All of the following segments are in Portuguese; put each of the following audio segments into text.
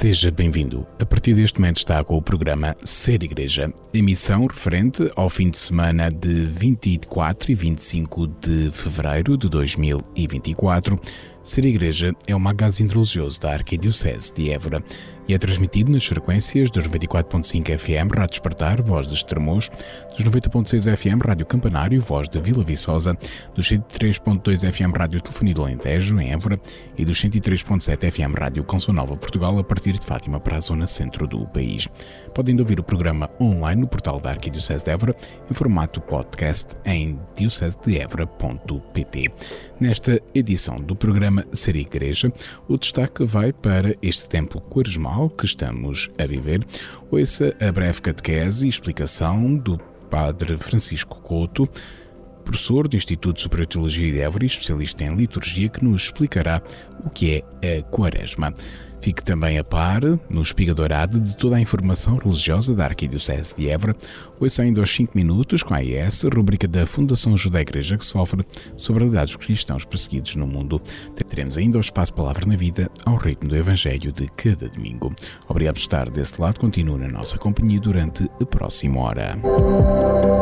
Seja bem-vindo. A partir deste momento está com o programa Ser Igreja, emissão referente ao fim de semana de 24 e 25 de fevereiro de 2024. Ser Igreja é um magazine religioso da Arquidiocese de Évora e é transmitido nas frequências dos 94.5 FM Rádio Despertar, Voz de Estremoz, dos 90.6 FM Rádio Campanário, Voz de Vila Viçosa, dos 103.2 FM Rádio Telefonia do Alentejo, em Évora, e dos 103.7 FM Rádio Consul Nova Portugal, a partir de Fátima para a zona centro do país. Podem ouvir o programa online no portal da Arquidiocese de Évora, em formato podcast em diocesedeevora.pt. Nesta edição do programa Ser Igreja, o destaque vai para este tempo quaresmal que estamos a viver, ouça a breve catequese e explicação do Padre Francisco Couto, professor do Instituto Superior Teologia de Évora e especialista em liturgia, que nos explicará o que é a Quaresma. Fique também a par, no Espiga Dourada, de toda a informação religiosa da Arquidiocese de Évora. Ouça ainda aos 5 minutos com a AES, rubrica da Fundação Judé Igreja que sofre sobre a realidade dos cristãos perseguidos no mundo. Teremos ainda o espaço Palavra na Vida ao ritmo do Evangelho de cada domingo. Obrigado por estar desse lado. Continue na nossa companhia durante a próxima hora.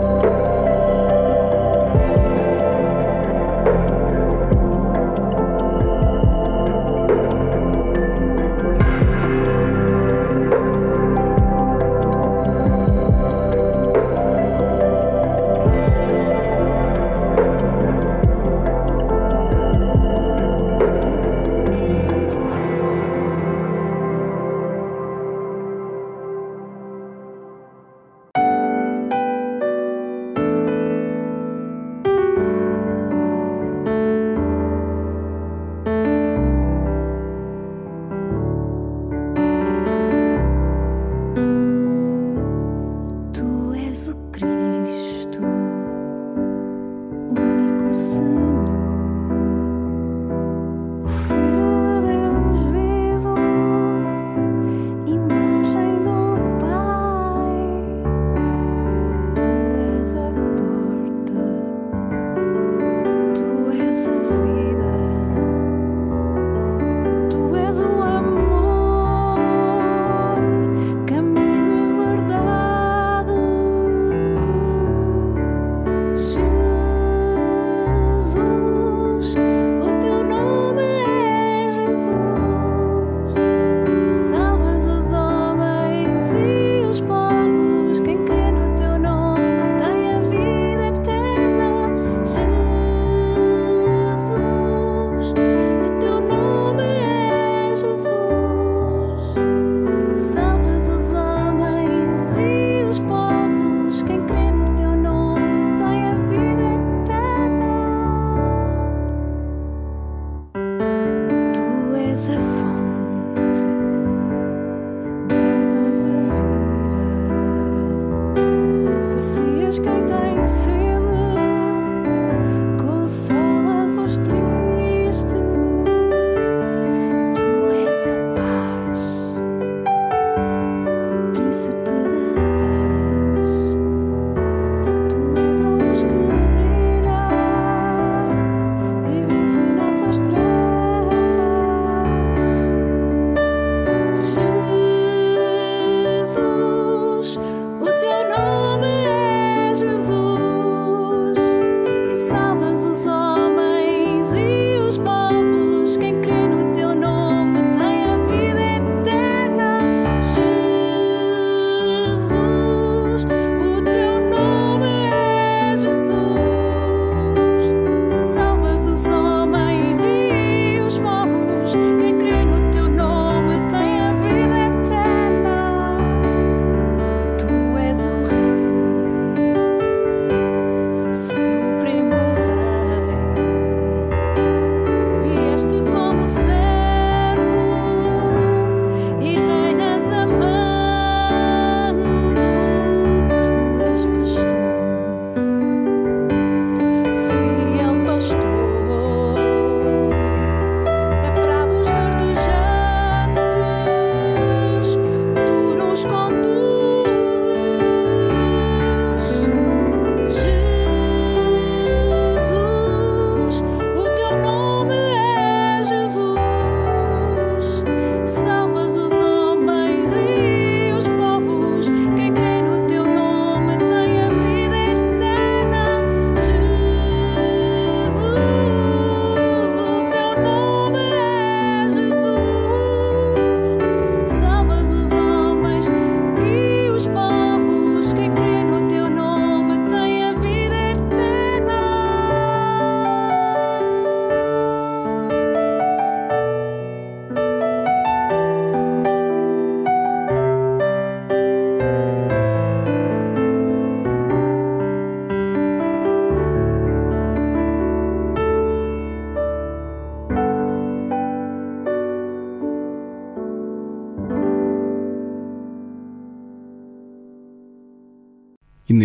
Jesus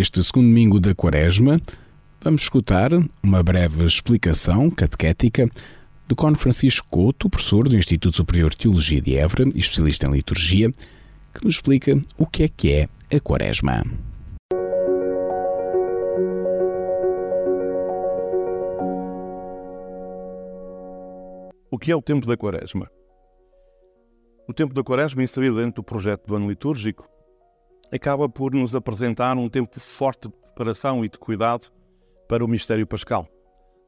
deste segundo domingo da Quaresma, vamos escutar uma breve explicação catequética do Cone Francisco Couto, professor do Instituto Superior de Teologia de Évora e especialista em liturgia, que nos explica o que é que é a Quaresma. O que é o tempo da Quaresma? O tempo da Quaresma, inserido dentro do projeto do ano litúrgico, acaba por nos apresentar um tempo forte de preparação e de cuidado para o mistério pascal.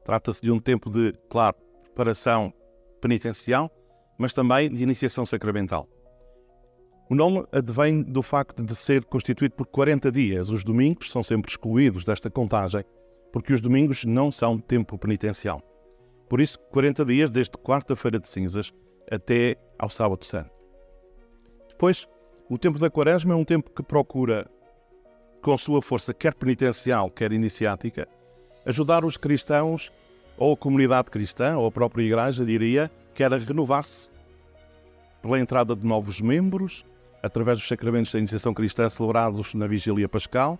Trata-se de um tempo de, claro, preparação penitencial, mas também de iniciação sacramental. O nome advém do facto de ser constituído por 40 dias. Os domingos são sempre excluídos desta contagem, porque os domingos não são tempo penitencial. Por isso, 40 dias desde quarta-feira de cinzas até ao sábado santo. Depois, o tempo da quaresma é um tempo que procura, com sua força quer penitencial, quer iniciática, ajudar os cristãos, ou a comunidade cristã, ou a própria igreja, diria, quer a renovar-se pela entrada de novos membros, através dos sacramentos da iniciação cristã celebrados na vigília pascal,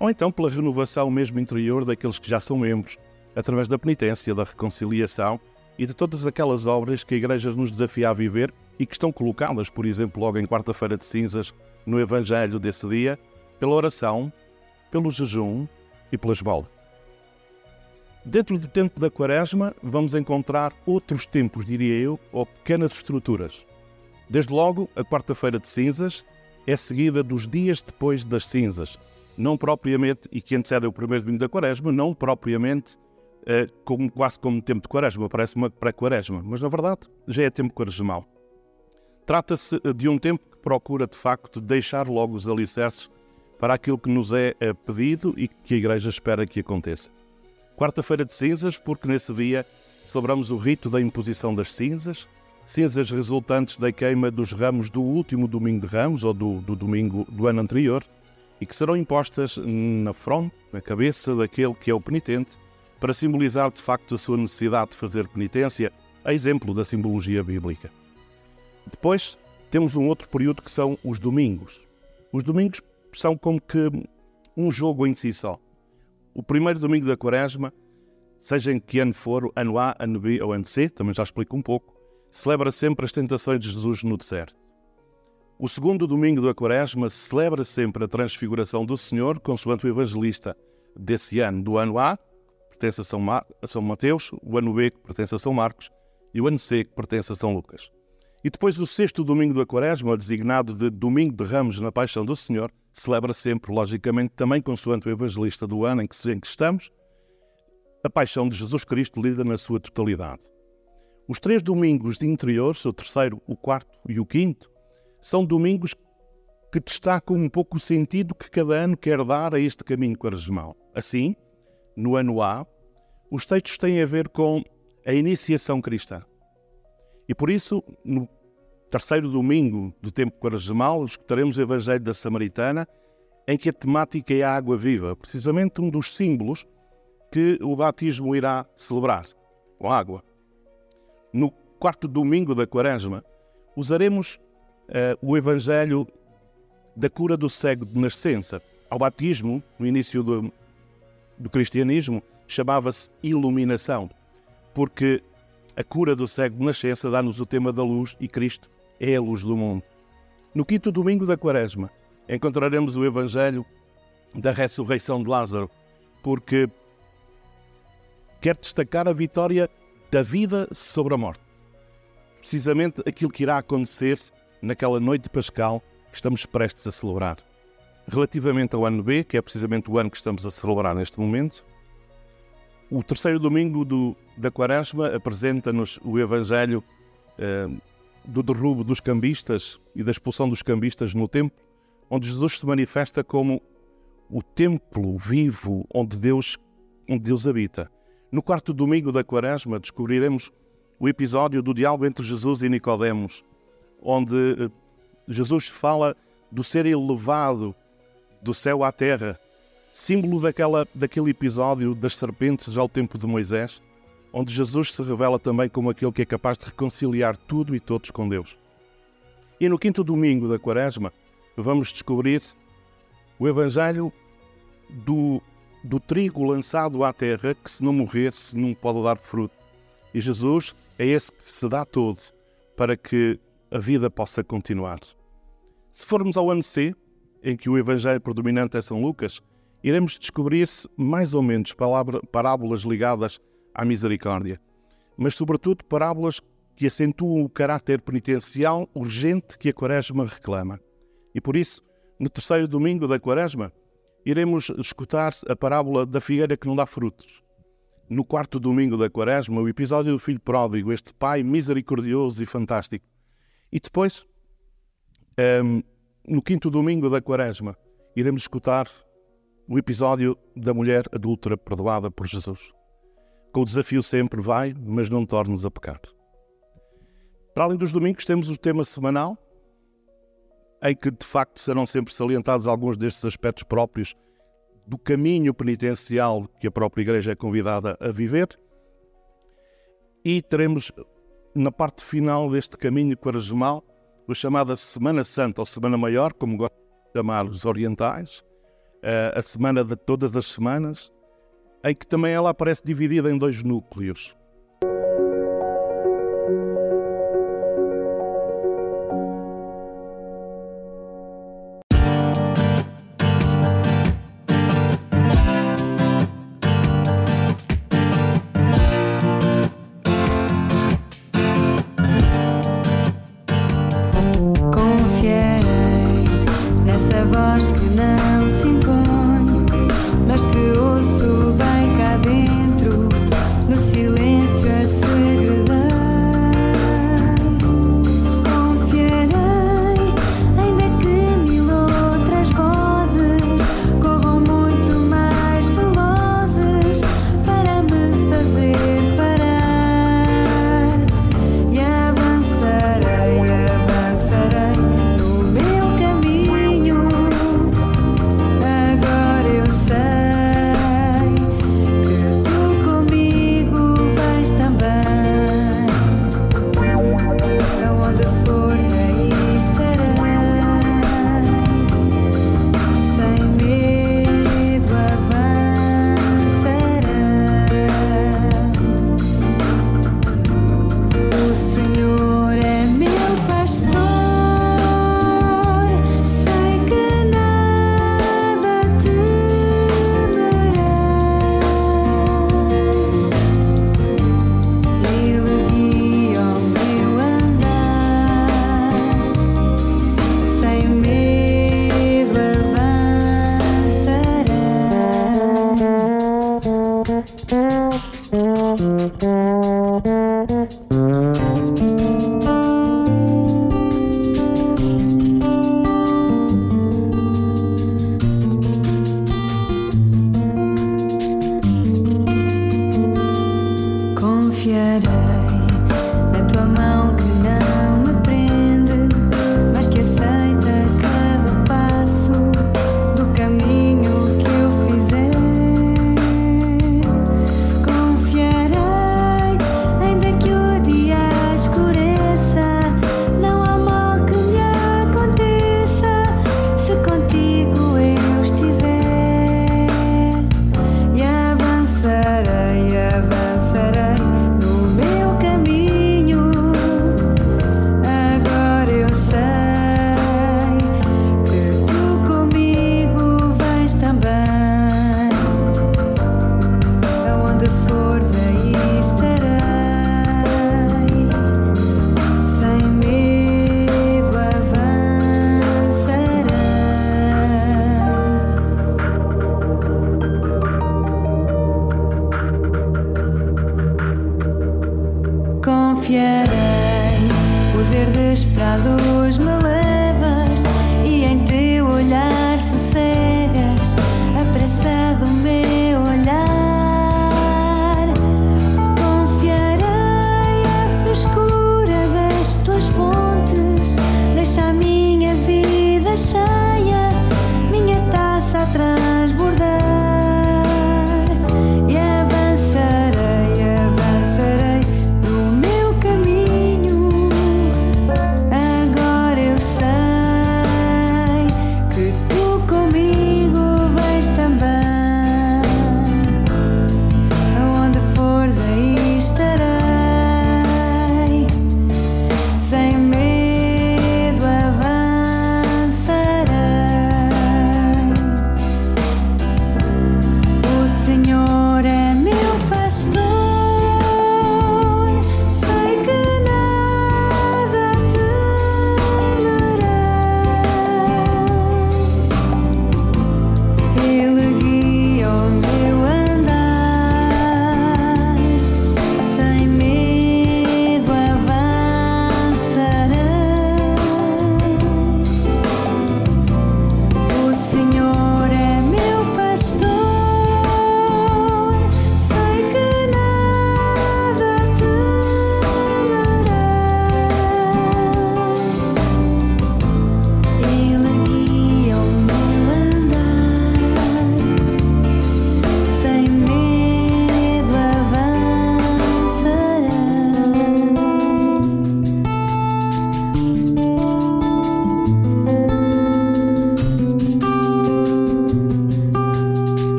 ou então pela renovação mesmo interior daqueles que já são membros, através da penitência, da reconciliação e de todas aquelas obras que a Igreja nos desafia a viver e que estão colocadas, por exemplo, logo em quarta-feira de cinzas, no Evangelho desse dia, pela oração, pelo jejum e pela esmola. Dentro do tempo da Quaresma, vamos encontrar outros tempos, diria eu, ou pequenas estruturas. Desde logo, a quarta-feira de cinzas é seguida dos dias depois das cinzas, não propriamente, e que antecede o primeiro domingo da Quaresma, não propriamente eh, como, quase como tempo de quaresma, parece uma pré-quaresma, mas na verdade já é tempo quaresmal. Trata-se de um tempo que procura de facto deixar logo os alicerces para aquilo que nos é eh, pedido e que a Igreja espera que aconteça. Quarta-feira de cinzas, porque nesse dia celebramos o rito da imposição das cinzas, cinzas resultantes da queima dos ramos do último domingo de ramos ou do, do domingo do ano anterior e que serão impostas na fronte, na cabeça daquele que é o penitente para simbolizar de facto a sua necessidade de fazer penitência, a exemplo da simbologia bíblica. Depois temos um outro período que são os domingos. Os domingos são como que um jogo em si só. O primeiro domingo da quaresma, seja em que ano for, ano A, ano B ou ano C, também já explico um pouco, celebra sempre as tentações de Jesus no deserto. O segundo domingo da quaresma celebra sempre a transfiguração do Senhor, consoante o evangelista desse ano, do ano A, pertence São, Mar a São Mateus, o ano B, que pertence a São Marcos, e o ano C, que pertence a São Lucas. E depois o sexto domingo da Quaresma, designado de Domingo de Ramos na Paixão do Senhor, celebra sempre, logicamente, também consoante o evangelista do ano em que, em que estamos, a Paixão de Jesus Cristo lida na sua totalidade. Os três domingos de interiores, o terceiro, o quarto e o quinto, são domingos que destacam um pouco o sentido que cada ano quer dar a este caminho quaresmal. Assim, no ano A, os textos têm a ver com a iniciação cristã. E por isso, no terceiro domingo do tempo quaresmal, escutaremos o Evangelho da Samaritana, em que a temática é a água viva, precisamente um dos símbolos que o batismo irá celebrar, com água. No quarto domingo da quaresma, usaremos uh, o Evangelho da cura do cego de nascença. Ao batismo, no início do, do cristianismo chamava-se iluminação, porque a cura do cego de nascença dá-nos o tema da luz e Cristo é a luz do mundo. No quinto domingo da Quaresma encontraremos o Evangelho da ressurreição de Lázaro, porque quer destacar a vitória da vida sobre a morte. Precisamente aquilo que irá acontecer naquela noite pascal que estamos prestes a celebrar. Relativamente ao ano B, que é precisamente o ano que estamos a celebrar neste momento, o terceiro domingo do, da Quaresma apresenta-nos o Evangelho eh, do derrubo dos cambistas e da expulsão dos cambistas no templo, onde Jesus se manifesta como o templo vivo onde Deus, onde Deus habita. No quarto domingo da Quaresma descobriremos o episódio do diálogo entre Jesus e Nicodemos, onde eh, Jesus fala do ser elevado do céu à terra, símbolo daquela, daquele episódio das serpentes ao tempo de Moisés, onde Jesus se revela também como aquele que é capaz de reconciliar tudo e todos com Deus. E no quinto domingo da Quaresma, vamos descobrir o Evangelho do, do trigo lançado à terra que, se não morrer, não pode dar fruto. E Jesus é esse que se dá todo para que a vida possa continuar. Se formos ao ano C, em que o evangelho predominante é São Lucas, iremos descobrir-se mais ou menos parábolas ligadas à misericórdia, mas sobretudo parábolas que acentuam o caráter penitencial urgente que a Quaresma reclama. E por isso, no terceiro domingo da Quaresma, iremos escutar a parábola da figueira que não dá frutos. No quarto domingo da Quaresma, o episódio do filho pródigo, este pai misericordioso e fantástico. E depois, um, no quinto domingo da Quaresma, iremos escutar o episódio da mulher adulta perdoada por Jesus. Com o desafio sempre vai, mas não tornes a pecar. Para além dos domingos, temos o tema semanal, em que de facto serão sempre salientados alguns destes aspectos próprios do caminho penitencial que a própria Igreja é convidada a viver. E teremos na parte final deste caminho quaresmal a chamada Semana Santa ou Semana Maior, como gostam de chamar os orientais, a semana de todas as semanas, em que também ela aparece dividida em dois núcleos.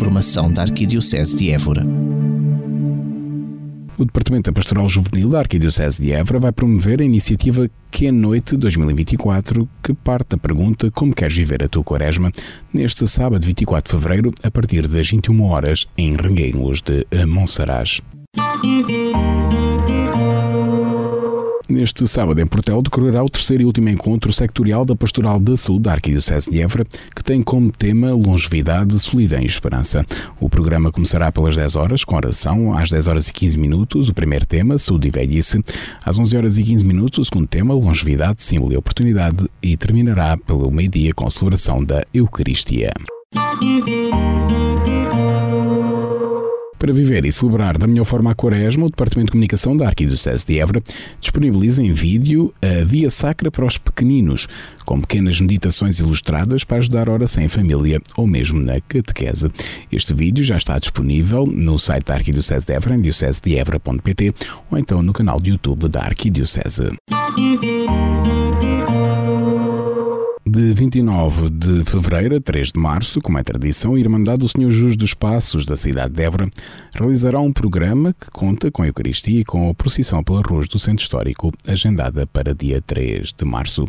Informação da Arquidiocese de Évora. O Departamento da Pastoral Juvenil da Arquidiocese de Évora vai promover a iniciativa Que é Noite 2024, que parte da pergunta Como queres viver a tua quaresma, neste sábado 24 de fevereiro, a partir das 21 horas, em Reguengos de Monsaraz. Neste sábado, em Portel, decorrerá o terceiro e último encontro sectorial da Pastoral da Saúde da Arquidiocese de Évora, que tem como tema Longevidade, Solidão e Esperança. O programa começará pelas 10 horas, com oração, às 10 horas e 15 minutos, o primeiro tema, Saúde e Velhice, às 11 horas e 15 minutos, o segundo tema, Longevidade, Símbolo e Oportunidade, e terminará pelo meio-dia com a celebração da Eucaristia. Para viver e celebrar da melhor forma a Quaresma, o Departamento de Comunicação da Arquidiocese de Évora disponibiliza em vídeo a Via Sacra para os Pequeninos, com pequenas meditações ilustradas para ajudar a oração em família ou mesmo na catequese. Este vídeo já está disponível no site da Arquidiocese de Évora, em diocesedeevra.pt ou então no canal de YouTube da Arquidiocese. De 29 de fevereiro a 3 de março, como é tradição, a Irmandade do Senhor Jesus dos Passos da cidade de Évora realizará um programa que conta com a Eucaristia e com a procissão pelas ruas do Centro Histórico, agendada para dia 3 de março.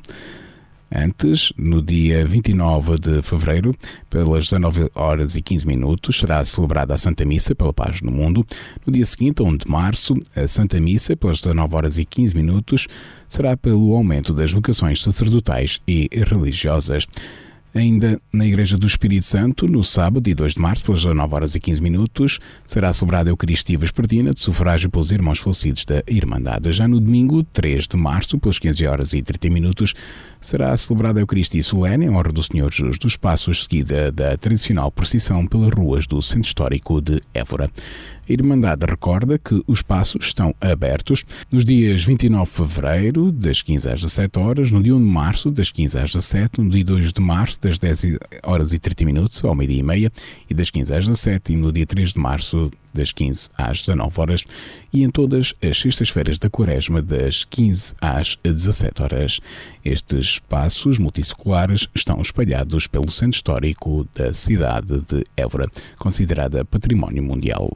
Antes, no dia 29 de fevereiro, pelas 19 horas e 15 minutos, será celebrada a Santa Missa pela Paz no Mundo. No dia seguinte, 1 de março, a Santa Missa, pelas 19 horas e 15 minutos, será pelo aumento das vocações sacerdotais e religiosas. Ainda na Igreja do Espírito Santo, no sábado, dia 2 de março, pelas 19 horas e 15 minutos, será celebrada a Eucaristia Vespertina de sufrágio pelos irmãos falecidos da Irmandade. Já no domingo, 3 de março, pelas 15 horas e 30 minutos, será celebrada a Eucaristia Solene em honra do Senhor Jesus dos Passos, seguida da tradicional procissão pelas ruas do Centro Histórico de Évora. A Irmandade recorda que os passos estão abertos nos dias 29 de fevereiro, das 15 às 17 horas, no dia 1 de março, das 15 às 17, no dia 2 de março, das 10 horas e 30 minutos ao meio-dia e meia, e das 15 às 17, e no dia 3 de março, das 15 às 19 horas, e em todas as sextas-feiras da Quaresma, das 15 às 17 horas. Estes passos multicirculares estão espalhados pelo centro histórico da cidade de Évora, considerada Património Mundial.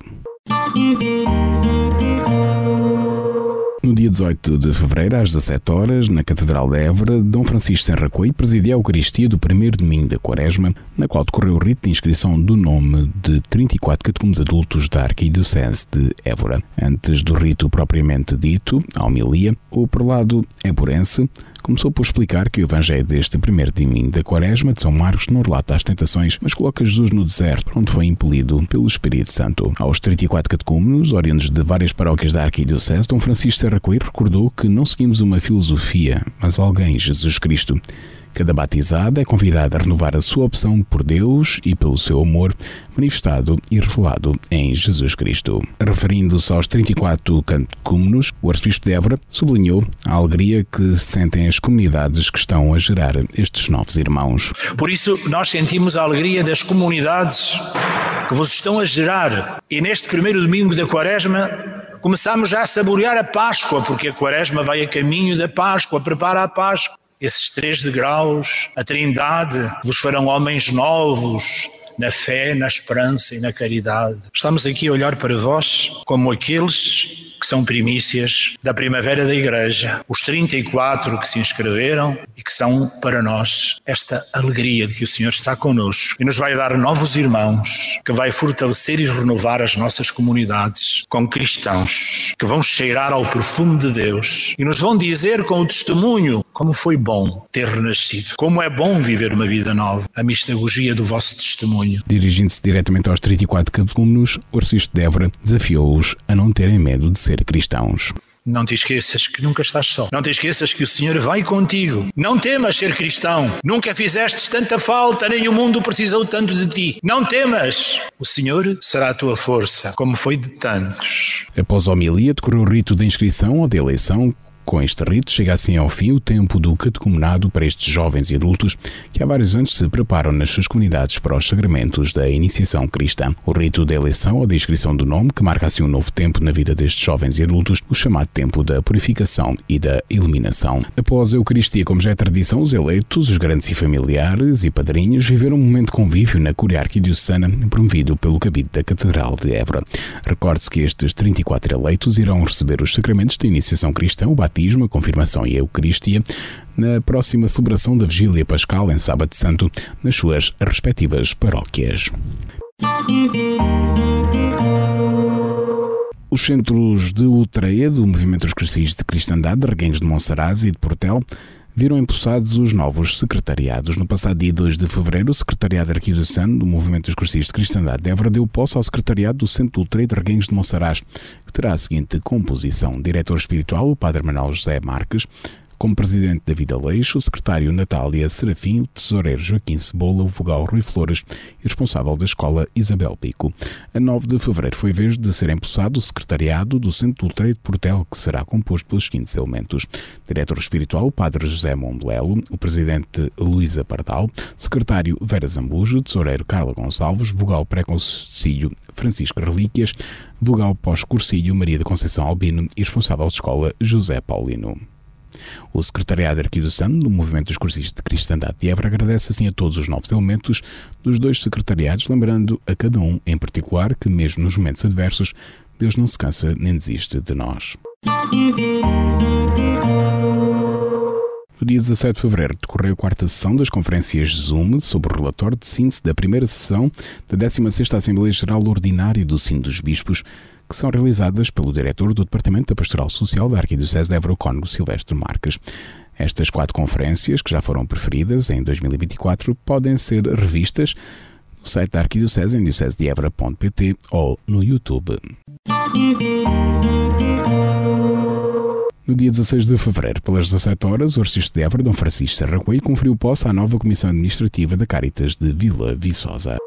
No dia 18 de fevereiro, às 17 horas, na Catedral de Évora, Dom Francisco Serracoi presidia a Eucaristia do primeiro domingo da Quaresma, na qual decorreu o rito de inscrição do nome de 34 catecúmenos adultos da Arquidiocese de Évora. Antes do rito propriamente dito, a homilia, o prelado éborense começou por explicar que o Evangelho deste primeiro domingo da Quaresma de São Marcos não relata as tentações, mas coloca Jesus no deserto, onde foi impelido pelo Espírito Santo. Aos 34 catecúmenos, oriundos de várias paróquias da Arquidiocese, Dom Francisco Serra Coelho recordou que não seguimos uma filosofia, mas alguém, Jesus Cristo. Cada batizado é convidado a renovar a sua opção por Deus e pelo seu amor manifestado e revelado em Jesus Cristo. Referindo-se aos 34 catecúmenos, o arcebispo de Évora sublinhou a alegria que sentem as comunidades que estão a gerar estes novos irmãos. Por isso, nós sentimos a alegria das comunidades que vos estão a gerar. E neste primeiro domingo da Quaresma, começamos já a saborear a Páscoa, porque a Quaresma vai a caminho da Páscoa, prepara a Páscoa. Esses três degraus, a Trindade, vos farão homens novos na fé, na esperança e na caridade. Estamos aqui a olhar para vós como aqueles que são primícias da primavera da Igreja, os 34 que se inscreveram e que são para nós esta alegria de que o Senhor está conosco e nos vai dar novos irmãos, que vai fortalecer e renovar as nossas comunidades com cristãos que vão cheirar ao perfume de Deus e nos vão dizer com o testemunho como foi bom ter renascido, como é bom viver uma vida nova, a mistagogia do vosso testemunho. Dirigindo-se diretamente aos 34 catecúmenos, o Évora desafiou-os a não terem medo de ser cristãos. Não te esqueças que nunca estás só. Não te esqueças que o Senhor vai contigo. Não temas ser cristão. Nunca fizeste tanta falta, nem o mundo precisou tanto de ti. Não temas. O Senhor será a tua força, como foi de tantos. Após a homilia, decorreu o rito de inscrição ou de eleição Com este rito, chega assim ao fim o tempo do catecumenado para estes jovens e adultos que há vários anos se preparam nas suas comunidades para os sagramentos da iniciação cristã. O rito da eleição ou da inscrição do nome, que marca assim um novo tempo na vida destes jovens e adultos, o chamado tempo da purificação e da iluminação. Após a Eucaristia, como já é tradição, os eleitos, os grandes e familiares e padrinhos viveram um momento de convívio na Curia Arquidiocesana promovido pelo Cabido da Catedral de Évora. Recorde-se que estes 34 eleitos irão receber os sacramentos da iniciação cristã, o batismo, a confirmação e a Eucaristia, na próxima celebração da Vigília Pascal em Sábado Santo, nas suas respectivas paróquias. Os centros de Utreia, do Movimento dos Cristãos de Cristandade, de Reguengos de Monsaraz e de Portel, viram empossados os novos secretariados. No passado dia 2 de fevereiro, o Secretariado Arquidiocesano do Movimento dos Cristãos de Cristandade de Évora deu posse ao Secretariado do Centro Ultra de Reguengos de Monsaraz, que terá a seguinte composição. Diretor espiritual, o Padre Manuel José Marques, como presidente David Aleixo, o secretário Natália Serafim, o tesoureiro Joaquim Cebola, o vogal Rui Flores e responsável da escola Isabel Pico. A 9 de fevereiro foi vez de ser empossado o secretariado do Centro Ultra de Portel, que será composto pelos seguintes elementos: diretor espiritual, o Padre José Mondelo, o presidente Luísa Pardal, secretário Vera Zambujo, tesoureiro Carla Gonçalves, vogal pré-concílio Francisco Relíquias, vogal pós-cursilho Maria da Conceição Albino e responsável de escola José Paulino. O Secretariado Arquidiocesano do Movimento dos Cursistas de Cristandade de Évora agradece assim a todos os novos elementos dos dois secretariados, lembrando a cada um em particular que, mesmo nos momentos adversos, Deus não se cansa nem desiste de nós. No dia 17 de fevereiro decorreu a quarta sessão das conferências Zoom sobre o relatório de síntese da primeira sessão da 16ª Assembleia Geral Ordinária do Sino dos Bispos, que são realizadas pelo diretor do Departamento da Pastoral Social da Arquidiocese de Évora, Cónigo Silvestre Marques. Estas quatro conferências, que já foram preferidas em 2024, podem ser revistas no site da Arquidiocese em diocesedeevra.pt ou no YouTube. No dia 16 de fevereiro, pelas 17 horas, o arcebispo de Évora, Dom Francisco Serra Coelho, conferiu posse à nova Comissão Administrativa da Caritas de Vila Viçosa.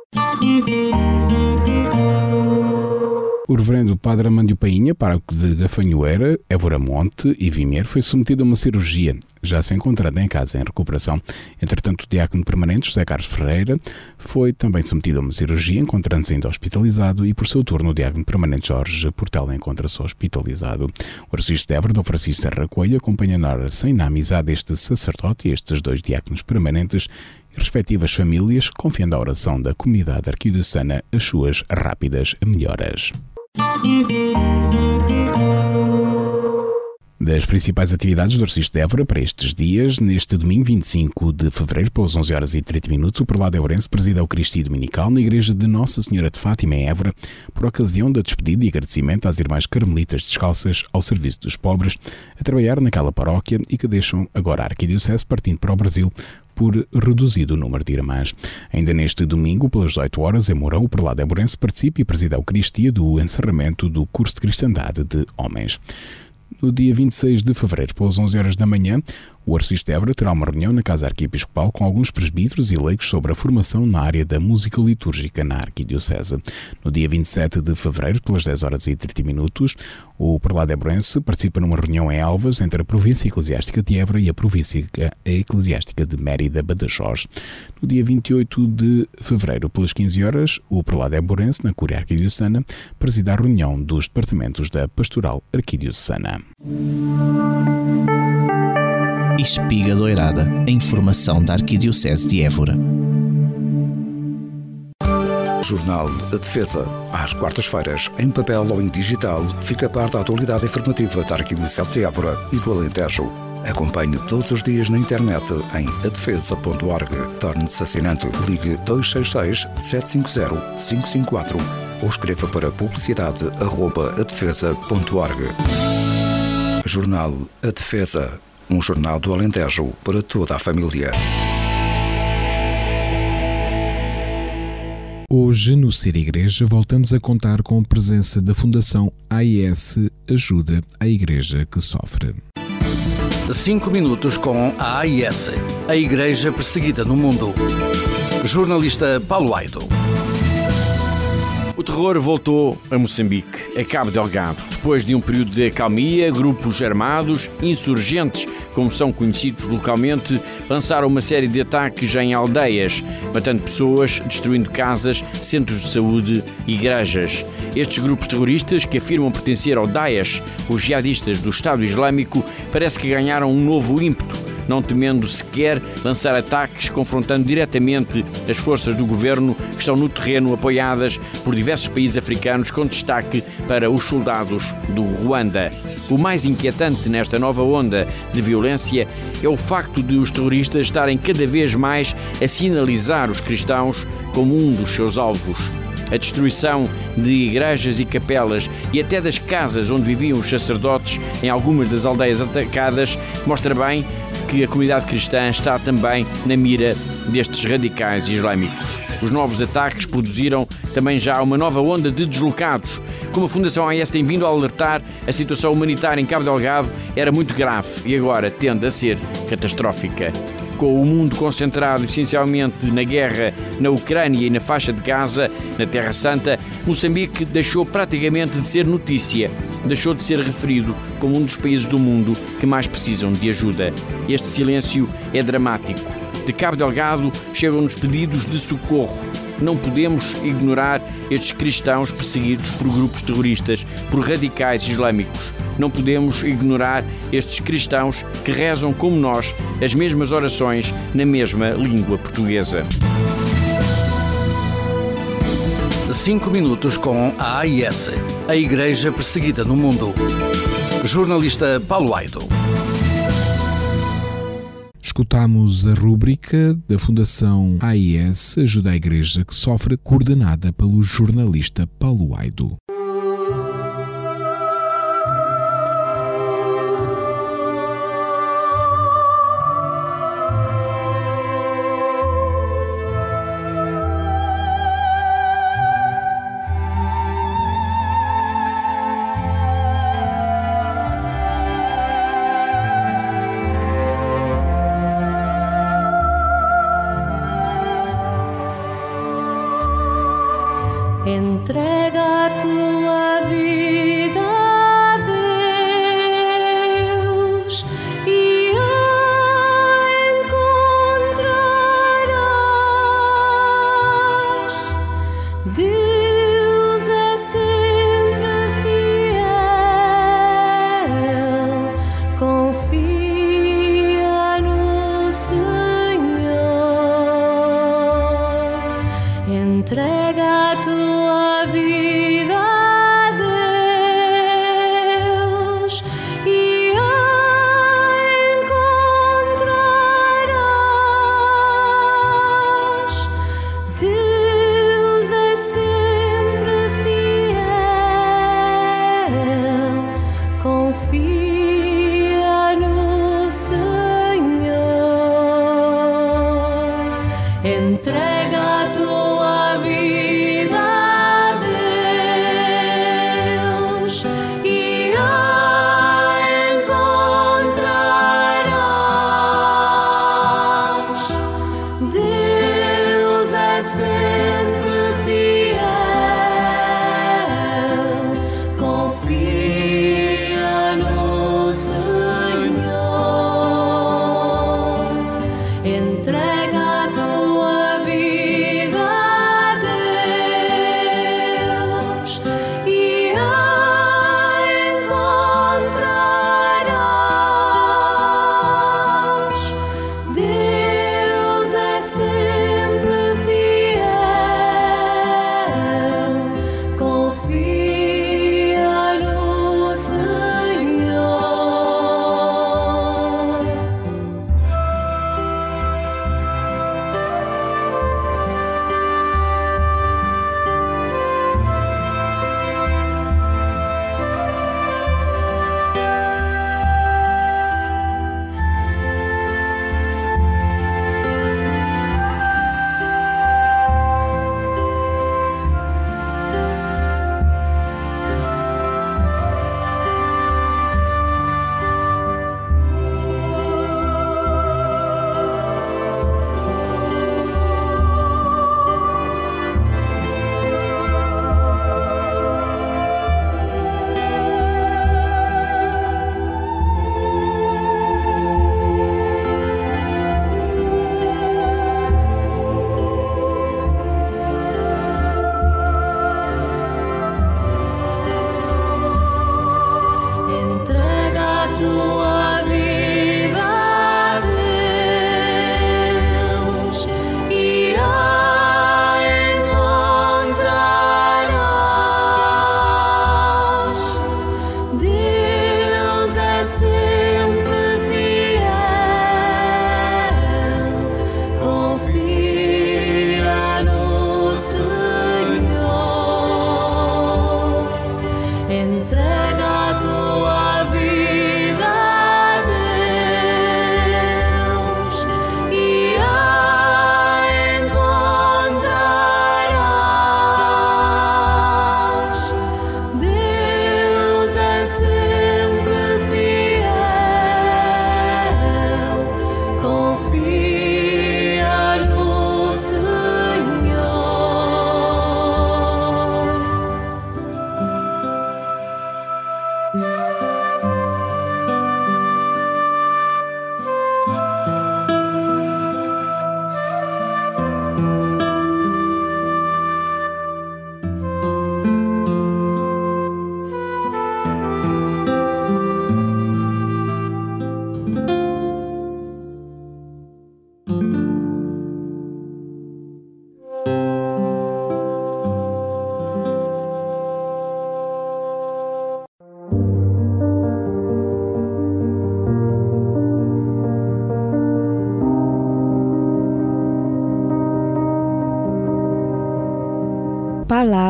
O reverendo Padre Amandio Painha, pároco de Gafanhoeira, Évora Monte e Vimeiro, foi submetido a uma cirurgia, já se encontrando em casa em recuperação. Entretanto, o diácono permanente, José Carlos Ferreira, foi também submetido a uma cirurgia, encontrando-se ainda hospitalizado, e por seu turno o diácono permanente Jorge Portela encontra-se hospitalizado. O arcebispo de Évora, Dom Francisco Serra Coelho, acompanha na oração e na amizade este sacerdote e estes dois diáconos permanentes respectivas famílias, confiando à oração da comunidade arquidiocesana as suas rápidas melhoras. Das principais atividades do Arcisto de Évora para estes dias, neste domingo 25 de fevereiro, pelas 11 horas e 30 minutos, o prelado Évrense presida o Cristo Dominical na Igreja de Nossa Senhora de Fátima em Évora, por ocasião da despedida e agradecimento às irmãs carmelitas descalças ao serviço dos pobres, a trabalhar naquela paróquia e que deixam agora a Arquidiocese partindo para o Brasil por reduzido número de irmãs. Ainda neste domingo, pelas 18 horas, em Mourão, o prelado Éborense participa e presida a Eucaristia do encerramento do curso de Cristandade de Homens. No dia 26 de fevereiro, pelas 11 horas da manhã, o arcebispo de Évora terá uma reunião na Casa Arquiepiscopal com alguns presbíteros e leigos sobre a formação na área da música litúrgica na Arquidiocese. No dia 27 de fevereiro, pelas 10 horas e 30 minutos, o prelado Ebrense participa numa reunião em Elvas entre a província eclesiástica de Évora e a província eclesiástica de Mérida-Badajoz. No dia 28 de fevereiro, pelas 15 horas, o prelado Ebrense, na Cúria Arquidiocesana, presida a reunião dos departamentos da Pastoral Arquidiocesana. Espiga Doirada, a informação da Arquidiocese de Évora. Jornal A Defesa. Às quartas-feiras, em papel ou em digital, fica par da atualidade informativa da Arquidiocese de Évora e do Alentejo. Acompanhe todos os dias na internet em adefesa.org. Torne-se assinante. Ligue 266 750 554 ou escreva para publicidade.adefesa.org. Jornal A Defesa um jornal do Alentejo para toda a família. Hoje, no Ser Igreja, voltamos a contar com a presença da Fundação AIS Ajuda à Igreja que Sofre. Cinco minutos com a AIS, a Igreja Perseguida no Mundo. Jornalista Paulo Aido terror voltou a Moçambique, a Cabo Delgado. Depois de um período de acalmia, grupos armados, insurgentes, como são conhecidos localmente, lançaram uma série de ataques em aldeias, matando pessoas, destruindo casas, centros de saúde e igrejas. Estes grupos terroristas, que afirmam pertencer ao Daesh, os jihadistas do Estado Islâmico, parece que ganharam um novo ímpeto não temendo sequer lançar ataques, confrontando diretamente as forças do governo que estão no terreno apoiadas por diversos países africanos, com destaque para os soldados do Ruanda. O mais inquietante nesta nova onda de violência é o facto de os terroristas estarem cada vez mais a sinalizar os cristãos como um dos seus alvos. A destruição de igrejas e capelas e até das casas onde viviam os sacerdotes em algumas das aldeias atacadas mostra bem que a comunidade cristã está também na mira destes radicais islâmicos. Os novos ataques produziram também já uma nova onda de deslocados. Como a Fundação AES tem vindo a alertar, a situação humanitária em Cabo Delgado era muito grave e agora tende a ser catastrófica com o mundo concentrado essencialmente na guerra na Ucrânia e na faixa de Gaza, na Terra Santa, Moçambique deixou praticamente de ser notícia, deixou de ser referido como um dos países do mundo que mais precisam de ajuda. Este silêncio é dramático. De Cabo Delgado chegam-nos pedidos de socorro não podemos ignorar estes cristãos perseguidos por grupos terroristas, por radicais islâmicos. Não podemos ignorar estes cristãos que rezam como nós as mesmas orações na mesma língua portuguesa. Cinco minutos com a AIS, a Igreja Perseguida no Mundo. Jornalista Paulo Aido escutamos a rúbrica da Fundação AIS Ajuda a Igreja que sofre, coordenada pelo jornalista Paulo Aido.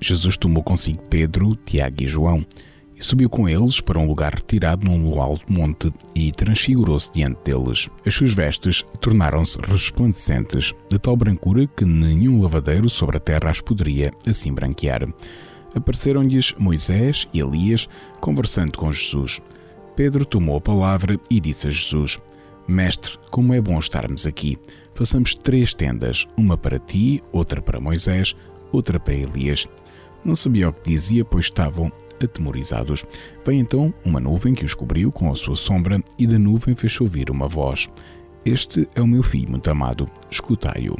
Jesus tomou consigo Pedro, Tiago e João e subiu com eles para um lugar retirado num alto monte e transfigurou-se diante deles. As suas vestes tornaram-se resplandecentes, de tal brancura que nenhum lavadeiro sobre a terra as poderia assim branquear. Apareceram-lhes Moisés e Elias conversando com Jesus. Pedro tomou a palavra e disse a Jesus: Mestre, como é bom estarmos aqui. Façamos três tendas, uma para ti, outra para Moisés, outra para Elias. Não sabia o que dizia, pois estavam atemorizados. Veio então uma nuvem que os cobriu com a sua sombra, e da nuvem fez ouvir uma voz: Este é o meu filho muito amado, escutai-o.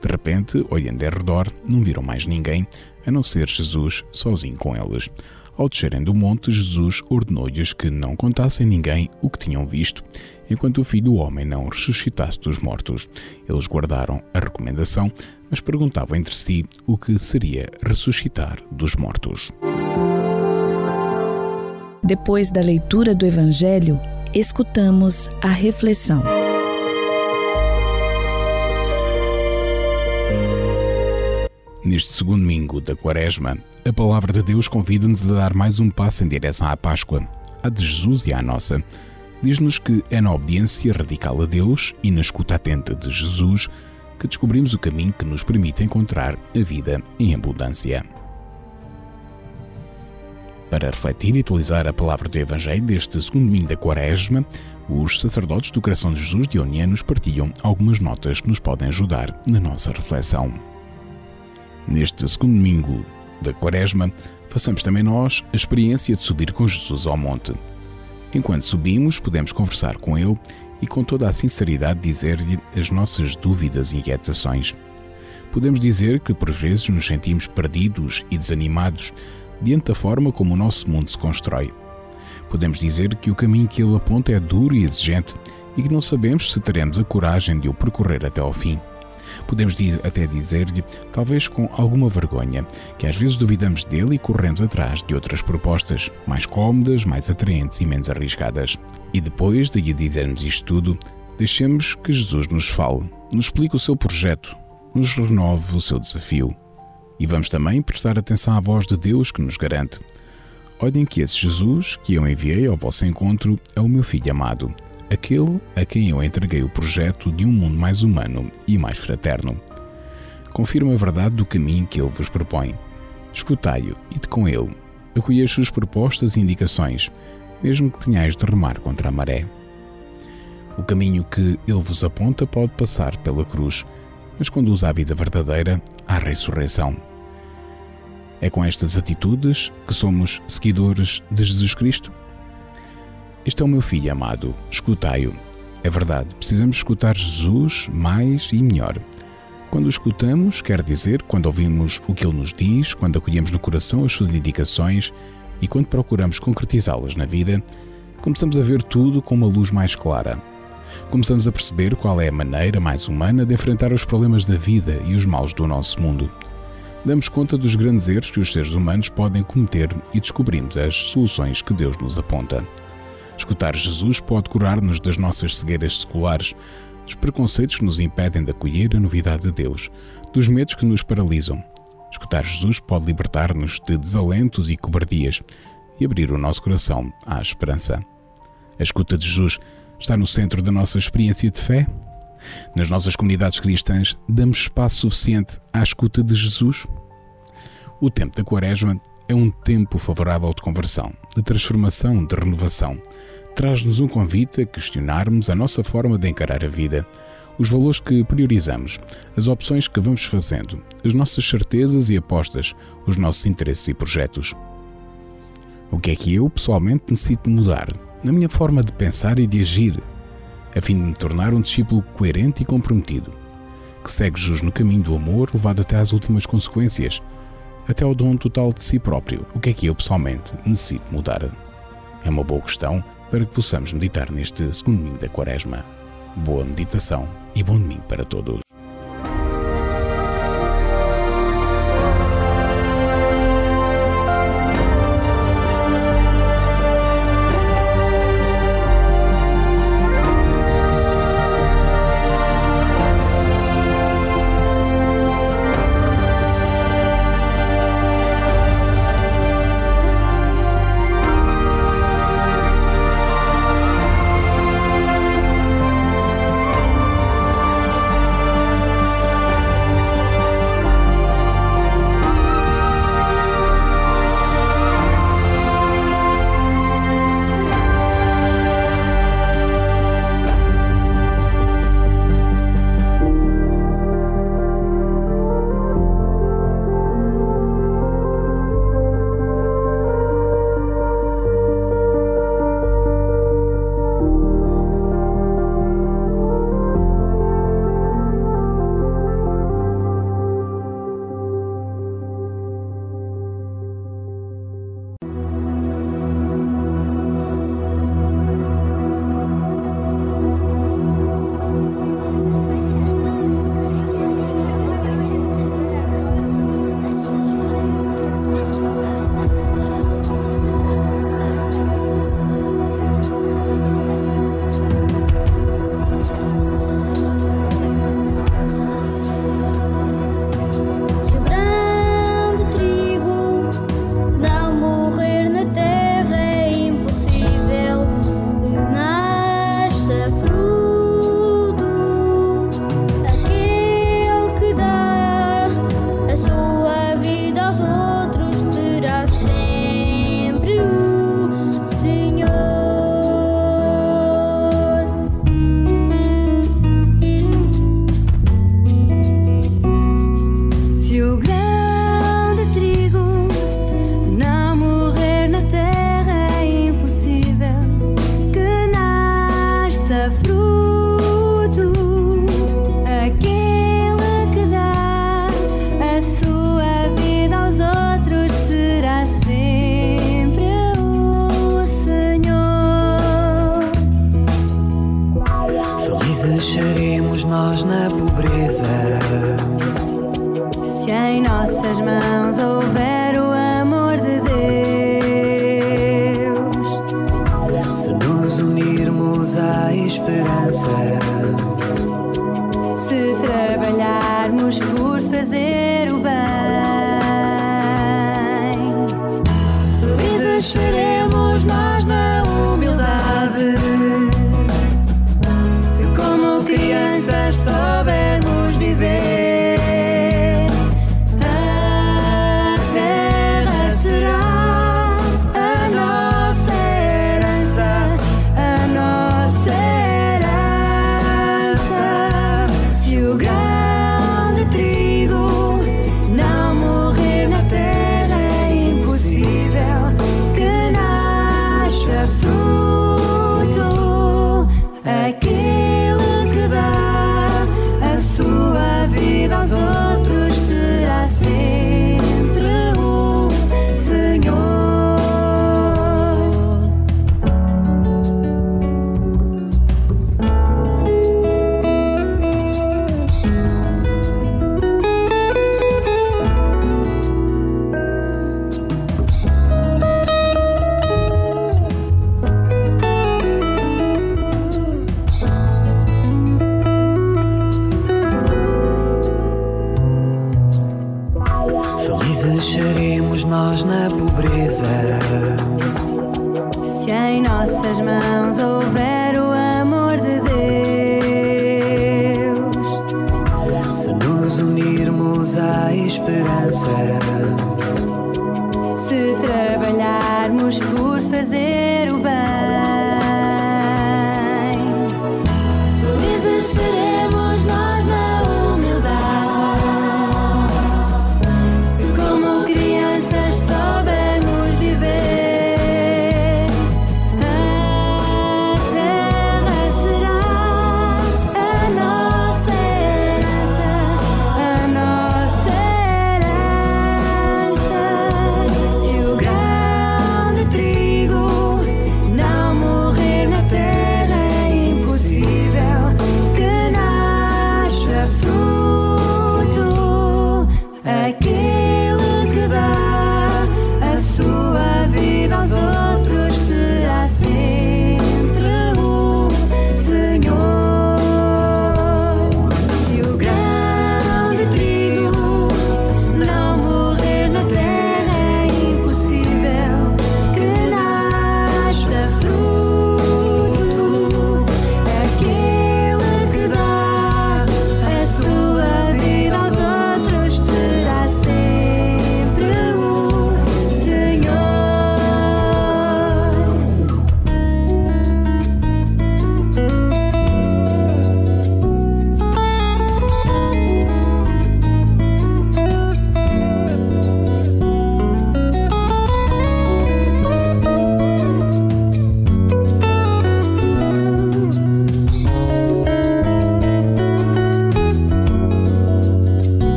De repente, olhando em redor, não viram mais ninguém, a não ser Jesus sozinho com eles. Ao descerem do monte, Jesus ordenou-lhes que não contassem a ninguém o que tinham visto, enquanto o filho do homem não ressuscitasse dos mortos. Eles guardaram a recomendação, mas perguntavam entre si o que seria ressuscitar dos mortos. Depois da leitura do Evangelho, escutamos a reflexão. Neste segundo domingo da Quaresma, a palavra de Deus convida-nos a dar mais um passo em direção à Páscoa, a de Jesus e à nossa. Diz-nos que é na obediência radical a Deus e na escuta atenta de Jesus que descobrimos o caminho que nos permite encontrar a vida em abundância. Para refletir e atualizar a palavra do Evangelho deste segundo domingo da Quaresma, os sacerdotes do Coração de Jesus de Onianos partilham algumas notas que nos podem ajudar na nossa reflexão. Neste segundo domingo da Quaresma, façamos também nós a experiência de subir com Jesus ao monte. Enquanto subimos, podemos conversar com Ele e com toda a sinceridade dizer-lhe as nossas dúvidas e inquietações. Podemos dizer que por vezes nos sentimos perdidos e desanimados diante da forma como o nosso mundo se constrói. Podemos dizer que o caminho que ele aponta é duro e exigente e que não sabemos se teremos a coragem de o percorrer até ao fim. Podemos até dizer-lhe, talvez com alguma vergonha, que às vezes duvidamos dele e corremos atrás de outras propostas, mais cómodas, mais atraentes e menos arriscadas. E depois de lhe dizermos isto tudo, deixemos que Jesus nos fale, nos explique o seu projeto, nos renove o seu desafio. E vamos também prestar atenção à voz de Deus que nos garante: Olhem que esse Jesus que eu enviei ao vosso encontro é o meu filho amado aquele a quem eu entreguei o projeto de um mundo mais humano e mais fraterno. Confirma a verdade do caminho que ele vos propõe. Escutai-o e de com ele. Acolhei as suas propostas e indicações, mesmo que tenhais de remar contra a maré. O caminho que ele vos aponta pode passar pela cruz, mas conduz à vida verdadeira, à ressurreição. É com estas atitudes que somos seguidores de Jesus Cristo? Este é o meu filho amado, escutai-o. É verdade, precisamos escutar Jesus mais e melhor. Quando o escutamos, quer dizer quando ouvimos o que ele nos diz, quando acolhemos no coração as suas indicações e quando procuramos concretizá-las na vida, começamos a ver tudo com uma luz mais clara. Começamos a perceber qual é a maneira mais humana de enfrentar os problemas da vida e os males do nosso mundo. Damos conta dos grandes erros que os seres humanos podem cometer e descobrimos as soluções que Deus nos aponta. Escutar Jesus pode curar-nos das nossas cegueiras seculares, dos preconceitos que nos impedem de acolher a novidade de Deus, dos medos que nos paralisam. Escutar Jesus pode libertar-nos de desalentos e cobardias e abrir o nosso coração à esperança. A escuta de Jesus está no centro da nossa experiência de fé? Nas nossas comunidades cristãs, damos espaço suficiente à escuta de Jesus? O tempo da Quaresma é um tempo favorável de conversão, de transformação, de renovação. Traz-nos um convite a questionarmos a nossa forma de encarar a vida, os valores que priorizamos, as opções que vamos fazendo, as nossas certezas e apostas, os nossos interesses e projetos. O que é que eu, pessoalmente, necessito mudar na minha forma de pensar e de agir, a fim de me tornar um discípulo coerente e comprometido, que segue Jesus no caminho do amor levado até às últimas consequências, até ao dom total de si próprio. O que é que eu pessoalmente necessito mudar? É uma boa questão para que possamos meditar neste segundo domingo da Quaresma. Boa meditação e bom domingo para todos.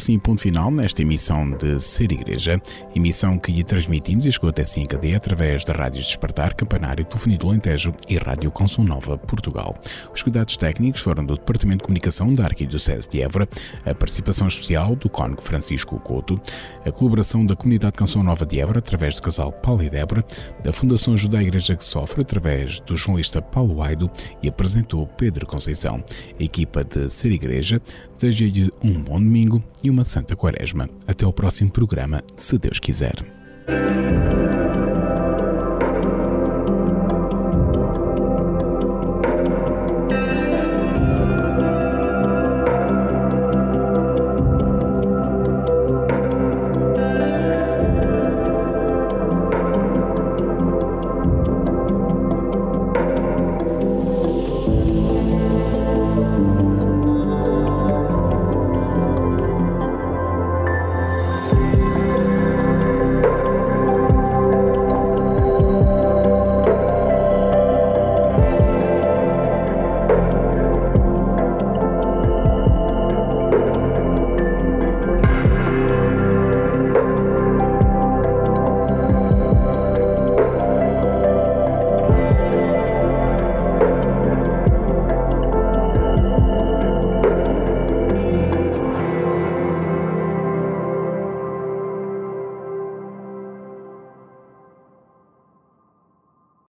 Assim ponto final nesta emissão de Ser Igreja, emissão que transmitimos e chegou até 5 d através da Rádios Despertar, Campanário, Telefonia do Alentejo e Rádio Consul Nova, Portugal. Os cuidados técnicos foram do Departamento de Comunicação da Arquidiocese de Évora, a participação especial do Cónigo Francisco Couto, a colaboração da Comunidade Canção Nova de Évora através do casal Paulo e Débora, da Fundação Ajuda a Igreja que Sofre através do jornalista Paulo Aido e apresentou Pedro Conceição. A equipa de Ser Igreja deseja-lhe um bom domingo e uma santa quaresma. Até o próximo programa, se Deus quiser.